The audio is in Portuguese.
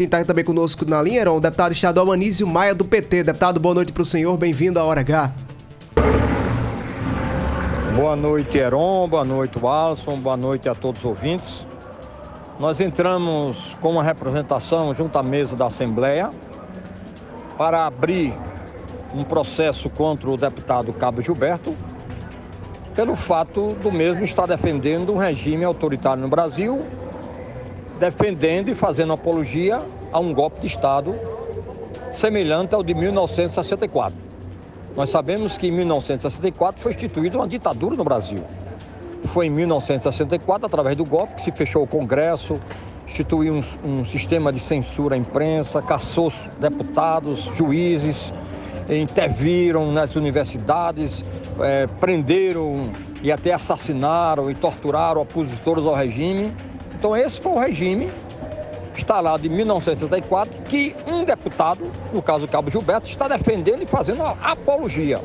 Quem está também conosco na linha era o deputado estadual Anísio Maia, do PT. Deputado, boa noite para o senhor, bem-vindo à Hora H. Boa noite, Heron, boa noite, Walson, boa noite a todos os ouvintes. Nós entramos com uma representação junto à mesa da Assembleia para abrir um processo contra o deputado Cabo Gilberto, pelo fato do mesmo estar defendendo um regime autoritário no Brasil, defendendo e fazendo apologia a um golpe de Estado semelhante ao de 1964. Nós sabemos que em 1964 foi instituída uma ditadura no Brasil. Foi em 1964, através do golpe, que se fechou o Congresso, instituiu um, um sistema de censura à imprensa, caçou deputados, juízes, interviram nas universidades, é, prenderam e até assassinaram e torturaram opositores ao regime. Então esse foi o regime instalado em 1964 que um deputado, no caso o Cabo Gilberto, está defendendo e fazendo apologia.